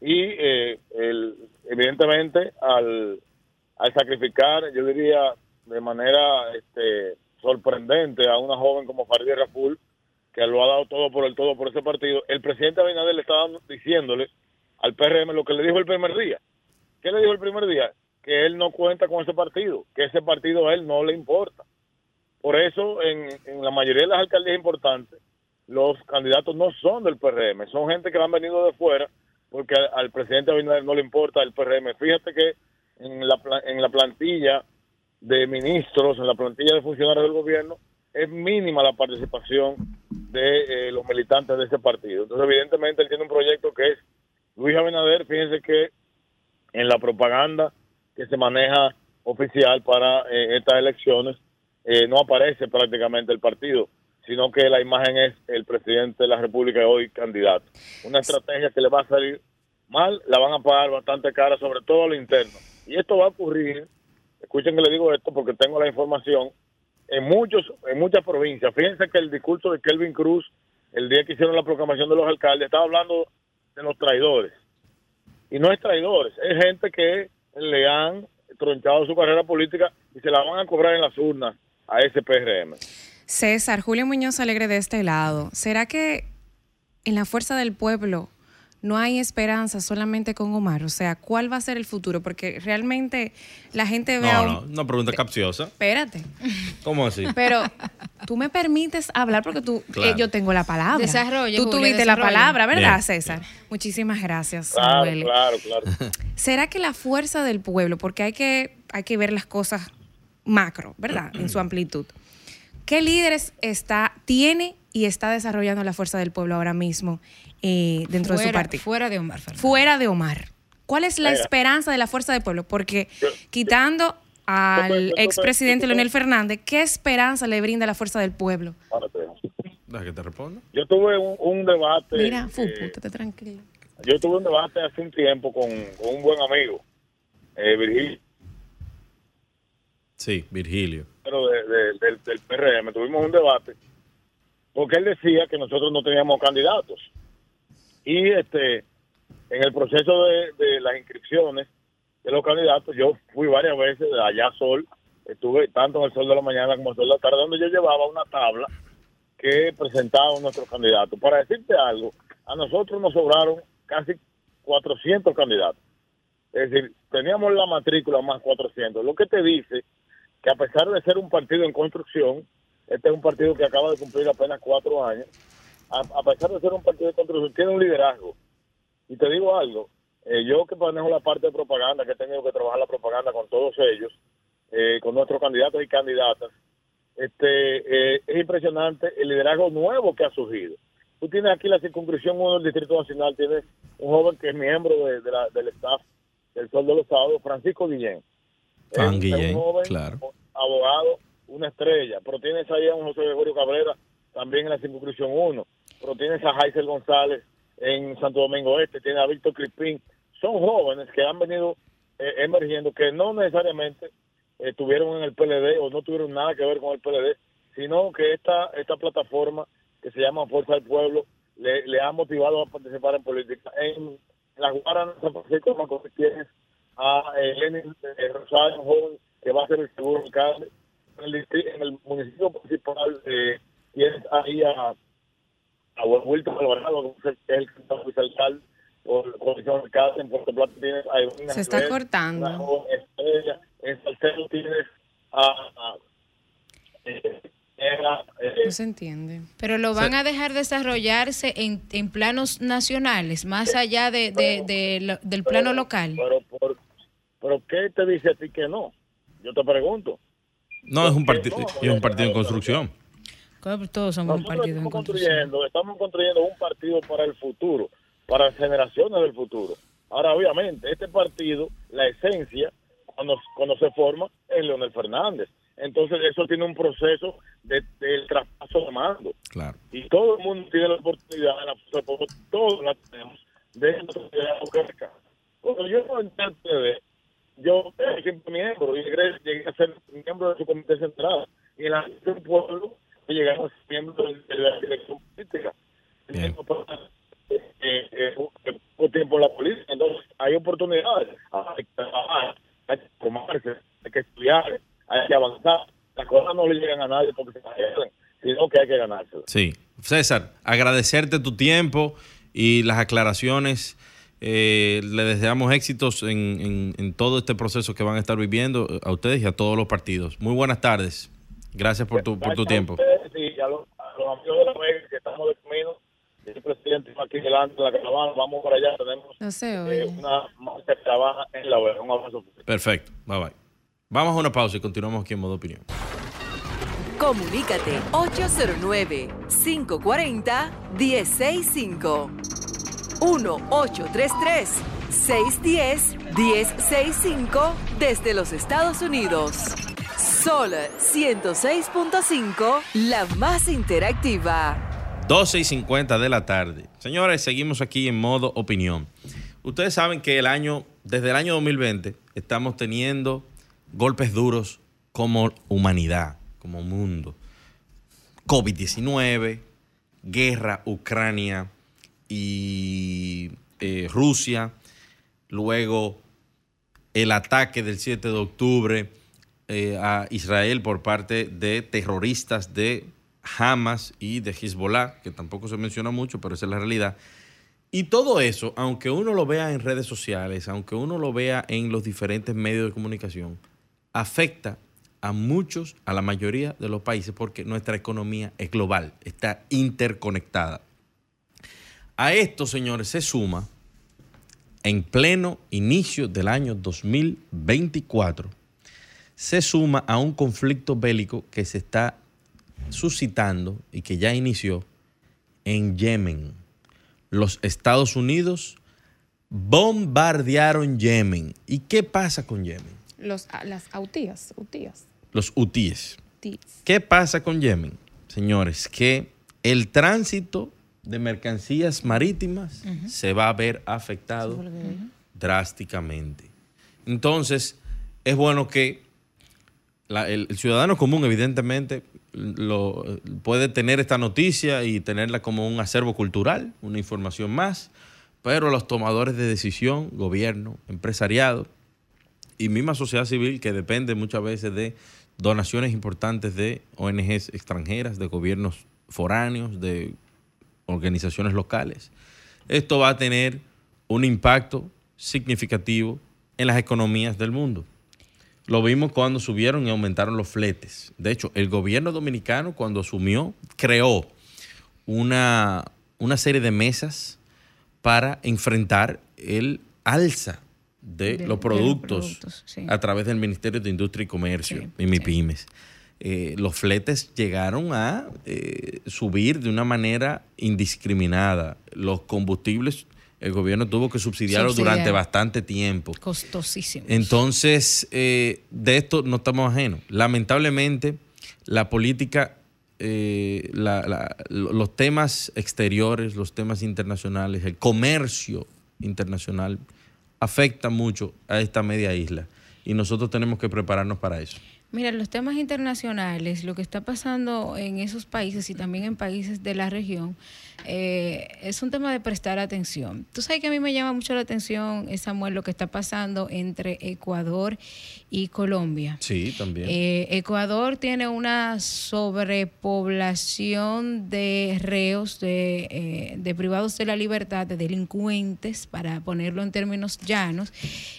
[SPEAKER 6] Y eh, el- evidentemente al, al sacrificar, yo diría de manera este, sorprendente a una joven como Farideh Raful, que lo ha dado todo por el todo por ese partido, el presidente Abinader le está dando- diciéndole al PRM lo que le dijo el primer día. ¿Qué le dijo el primer día? Que él no cuenta con ese partido, que ese partido a él no le importa. Por eso, en, en la mayoría de las alcaldías importantes, los candidatos no son del PRM, son gente que han venido de fuera, porque al, al presidente Abinader no le importa el PRM. Fíjate que en la, en la plantilla de ministros, en la plantilla de funcionarios del gobierno, es mínima la participación de eh, los militantes de ese partido. Entonces, evidentemente, él tiene un proyecto que es Luis Abinader, fíjense que en la propaganda que se maneja oficial para eh, estas elecciones eh, no aparece prácticamente el partido, sino que la imagen es el presidente de la República hoy candidato. Una estrategia que le va a salir mal, la van a pagar bastante cara, sobre todo a lo interno. Y esto va a ocurrir, escuchen que le digo esto porque tengo la información, en muchos en muchas provincias. Fíjense que el discurso de Kelvin Cruz, el día que hicieron la proclamación de los alcaldes, estaba hablando de los traidores. Y no es traidores, es gente que le han tronchado su carrera política y se la van a cobrar en las urnas a ese PRM.
[SPEAKER 3] César, Julio Muñoz Alegre de este lado. ¿Será que en la fuerza del pueblo no hay esperanza solamente con Omar? O sea, ¿cuál va a ser el futuro? Porque realmente la gente ve a
[SPEAKER 1] No,
[SPEAKER 3] un-
[SPEAKER 1] no, una pregunta capciosa.
[SPEAKER 3] Espérate.
[SPEAKER 1] ¿Cómo así?
[SPEAKER 3] Pero tú me permites hablar porque tú,
[SPEAKER 1] Claro.
[SPEAKER 3] eh, yo tengo la palabra.
[SPEAKER 2] Desarrolle,
[SPEAKER 3] Tú tuviste la palabra, ¿verdad,
[SPEAKER 1] Bien,
[SPEAKER 3] César? Muchísimas gracias,
[SPEAKER 6] Claro,
[SPEAKER 3] Samuel.
[SPEAKER 6] claro, claro. <laughs>
[SPEAKER 3] ¿Será que la fuerza del pueblo, porque hay que, hay que ver las cosas macro, ¿verdad? En su amplitud. ¿Qué líderes está, tiene y está desarrollando la fuerza del pueblo ahora mismo eh, dentro de su partido?
[SPEAKER 2] fuera de Omar Fernández.
[SPEAKER 3] Fuera de Omar. ¿Cuál es la
[SPEAKER 6] Mira.
[SPEAKER 3] esperanza de la fuerza del pueblo? Porque quitando al expresidente Leonel Fernández, ¿qué esperanza le brinda la fuerza del pueblo?
[SPEAKER 1] Que te responda.
[SPEAKER 6] Yo tuve un, un debate.
[SPEAKER 3] Mira, fu,
[SPEAKER 6] eh,
[SPEAKER 3] tranquilo.
[SPEAKER 6] yo tuve un debate hace un tiempo con, con un buen amigo, eh, Virgilio,
[SPEAKER 1] Sí, Virgilio.
[SPEAKER 6] pero de- de- del, del PRM. Tuvimos un debate porque él decía que nosotros no teníamos candidatos. Y este en el proceso de, de las inscripciones de los candidatos, yo fui varias veces allá Sol, estuve tanto en el Sol de la Mañana como en el Sol de la Tarde, donde yo llevaba una tabla que presentaba nuestros candidatos. Para decirte algo, a nosotros nos sobraron casi 400 candidatos. Es decir, teníamos la matrícula más 400, lo que te dice que a pesar de ser un partido en construcción, este es un partido que acaba de cumplir apenas cuatro años, a, a pesar de ser un partido de construcción, tiene un liderazgo. Y te digo algo, eh, yo que manejo la parte de propaganda, que he tenido que trabajar la propaganda con todos ellos, eh, con nuestros candidatos y candidatas, este, eh, es impresionante el liderazgo nuevo que ha surgido. Tú tienes aquí la circunscripción 1 del Distrito Nacional, tienes un joven que es miembro de, de la- del staff del Sol de los Sábados, Francisco Guillén.
[SPEAKER 1] Juan
[SPEAKER 6] es
[SPEAKER 1] Guillén,
[SPEAKER 6] un joven
[SPEAKER 1] claro.
[SPEAKER 6] abogado, una estrella, pero tienes ahí a un José Gregorio Cabrera también en la circunscripción 1, pero tienes a Jaisel González en Santo Domingo Este, tienes a Víctor Crispín, son jóvenes que han venido eh, emergiendo, que no necesariamente eh, tuvieron en el PLD o no tuvieron nada que ver con el PLD, sino que esta, esta plataforma que se llama Fuerza del Pueblo le, ha motivado a participar en política. En la Guarana, San Francisco Macorís, tienes a eh, eh, Rosario, joven que va a ser el segundo alcalde. En el, en el municipio principal eh, tienes ahí a, a Wilton Alvarado, que es el- el candidato vicealcalde por coalición alcalde. En Puerto Plata tienes a Evelina
[SPEAKER 3] Se está
[SPEAKER 6] Rivera,
[SPEAKER 3] cortando.
[SPEAKER 6] una joven estrella. En Salcedo tienes a... a eh, era, eh,
[SPEAKER 3] No se entiende.
[SPEAKER 2] Pero lo van a dejar desarrollarse en, en planos nacionales, más allá de, de- de lo- del plano
[SPEAKER 6] pero-
[SPEAKER 2] local.
[SPEAKER 6] Pero, por- pero ¿qué te dice a ti que no? Yo te pregunto.
[SPEAKER 1] No, es un,
[SPEAKER 6] ¿Por qué
[SPEAKER 1] partido
[SPEAKER 6] no?
[SPEAKER 1] es un partido en construcción.
[SPEAKER 2] Claro, Todos somos un
[SPEAKER 6] Nosotros
[SPEAKER 2] partido en
[SPEAKER 6] estamos
[SPEAKER 2] construcción.
[SPEAKER 6] construyendo, estamos construyendo un partido para el futuro, para las generaciones del futuro. Ahora, obviamente, este partido, la esencia, cuando, cuando se forma, es Leonel Fernández. Entonces, eso tiene un proceso de, del traspaso de mando.
[SPEAKER 1] Claro.
[SPEAKER 6] Y todo el mundo tiene la oportunidad, la, todos la tenemos, de crezca. Cuando yo entré al PLD, yo era siempre miembro y llegué, llegué a ser miembro de su comité central. Y en la del pueblo llegamos a ser miembro de, la dirección política.
[SPEAKER 1] Bien.
[SPEAKER 6] Eh, eh, poco tiempo la política. Entonces, hay oportunidades. Hay que trabajar, hay que formarse, hay que estudiar, hay que avanzar. Las cosas no le llegan a nadie porque se pierden, sino que hay que ganárselas.
[SPEAKER 1] Sí. César, agradecerte tu tiempo y las aclaraciones. Eh, le deseamos éxitos en, en- en todo este proceso que van a estar viviendo a ustedes y a todos los partidos. Muy buenas tardes. Gracias por tu, por tu tiempo.
[SPEAKER 6] Y a los, a los amigos de la Vega que estamos de camino, el presidente aquí delante de la caravana, vamos para allá, tenemos
[SPEAKER 3] No se
[SPEAKER 6] eh, una marcha que trabaja en la Vega. Un abrazo.
[SPEAKER 1] Perfecto. Bye bye. Vamos a una pausa y continuamos aquí en modo opinión.
[SPEAKER 5] Comunícate 809-540-1065. 1-833-610-1065 desde los Estados Unidos. Sol 106.5, la más interactiva.
[SPEAKER 1] 12 y 50 de la tarde. Señores, seguimos aquí en modo opinión. Ustedes saben que el año, desde el año 2020, estamos teniendo golpes duros como humanidad, como mundo. COVID-19, guerra Ucrania y eh, Rusia, luego el ataque del 7 de octubre eh, a Israel por parte de terroristas de Hamas y de Hezbollah, que tampoco se menciona mucho, pero esa es la realidad. Y todo eso, aunque uno lo vea en redes sociales, aunque uno lo vea en los diferentes medios de comunicación, afecta a muchos, a la mayoría de los países, porque nuestra economía es global, está interconectada. A esto, señores, se suma en pleno inicio del año 2024, se suma a un conflicto bélico que se está suscitando y que ya inició en Yemen. Los Estados Unidos bombardearon Yemen. ¿Y qué pasa con Yemen?
[SPEAKER 3] Los, ah, las autías.
[SPEAKER 1] Los hutíes. ¿Qué pasa con Yemen? Señores, que el tránsito de mercancías marítimas se va a ver afectado drásticamente. Entonces, es bueno que el, el ciudadano común, evidentemente, lo, puede tener esta noticia y tenerla como un acervo cultural, una información más, pero los tomadores de decisión, gobierno, empresariado y misma sociedad civil, que depende muchas veces de donaciones importantes de ONGs extranjeras, de gobiernos foráneos, de organizaciones locales. Esto va a tener un impacto significativo en las economías del mundo. Lo vimos cuando subieron y aumentaron los fletes. De hecho, el gobierno dominicano cuando asumió creó una, una serie de mesas para enfrentar el alza de,
[SPEAKER 2] De-
[SPEAKER 1] los
[SPEAKER 2] de los
[SPEAKER 1] productos,
[SPEAKER 2] sí.
[SPEAKER 1] a través del Ministerio de Industria y Comercio,
[SPEAKER 2] Sí,
[SPEAKER 1] y
[SPEAKER 2] sí.
[SPEAKER 1] pymes. Eh, los fletes llegaron a eh, subir de una manera indiscriminada. Los combustibles, el gobierno tuvo que subsidiarlos
[SPEAKER 2] Subsidiar.
[SPEAKER 1] durante bastante tiempo.
[SPEAKER 2] Costosísimo.
[SPEAKER 1] Entonces, eh, de esto no estamos ajenos. Lamentablemente, la política, eh, la- la- lo- los temas exteriores, los temas internacionales, el comercio internacional afecta mucho a esta media isla y nosotros tenemos que prepararnos para eso.
[SPEAKER 2] Mira, los temas internacionales, lo que está pasando en esos países y también en países de la región, eh, es un tema de prestar atención. Tú sabes que a mí me llama mucho la atención, Samuel, lo que está pasando entre Ecuador y Colombia.
[SPEAKER 1] Sí, también.
[SPEAKER 2] Eh, Ecuador tiene una sobrepoblación de reos, de, eh, de privados de la libertad, de delincuentes, para ponerlo en términos llanos,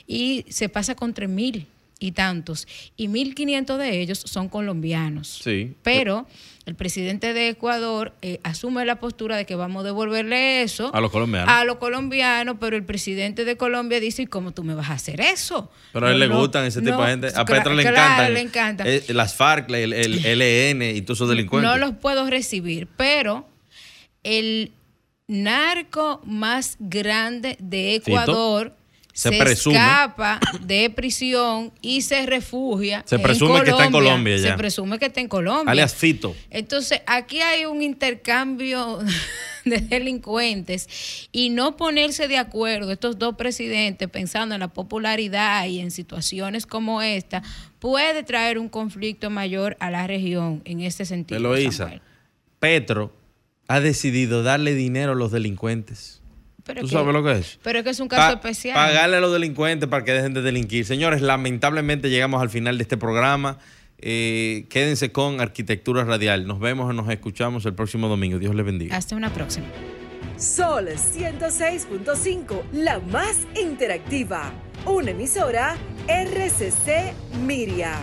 [SPEAKER 2] y se pasa con tres mil y tantos, y 1.500 de ellos son colombianos.
[SPEAKER 1] sí.
[SPEAKER 2] Pero el presidente de Ecuador eh, asume la postura de que vamos a devolverle eso
[SPEAKER 1] A los colombianos.
[SPEAKER 2] a los colombianos, pero el presidente de Colombia dice, ¿y cómo tú me vas a hacer eso?
[SPEAKER 1] Pero a él
[SPEAKER 2] No,
[SPEAKER 1] le gustan ese tipo de gente. A Petro le
[SPEAKER 2] claro,
[SPEAKER 1] encantan.
[SPEAKER 2] le encanta.
[SPEAKER 1] eh, las FARC, el, el <laughs> LN y todos esos delincuentes.
[SPEAKER 2] No los puedo recibir, pero el narco más grande de Ecuador
[SPEAKER 1] Se
[SPEAKER 2] se,
[SPEAKER 1] presume.
[SPEAKER 2] escapa de prisión y se refugia.
[SPEAKER 1] Se
[SPEAKER 2] en
[SPEAKER 1] presume que está en Colombia ya.
[SPEAKER 2] Se presume que está en Colombia.
[SPEAKER 1] Alias Fito.
[SPEAKER 2] Entonces, aquí hay un intercambio <laughs> de delincuentes y no ponerse de acuerdo estos dos presidentes pensando en la popularidad y en situaciones como esta puede traer un conflicto mayor a la región en este sentido.
[SPEAKER 1] Eloísa. Petro ha decidido darle dinero a los delincuentes.
[SPEAKER 2] Pero
[SPEAKER 1] ¿Tú
[SPEAKER 2] que-
[SPEAKER 1] sabes lo que es?
[SPEAKER 2] Pero es que es un caso
[SPEAKER 1] Pa-
[SPEAKER 2] especial.
[SPEAKER 1] Pagarle a los delincuentes para que dejen de delinquir. Señores, lamentablemente llegamos al final de este programa. Eh, quédense con Arquitectura Radial. Nos vemos y nos escuchamos el próximo domingo. Dios les bendiga.
[SPEAKER 2] Hasta una próxima.
[SPEAKER 5] Sol 106.5, la más interactiva. Una emisora RCC Miria.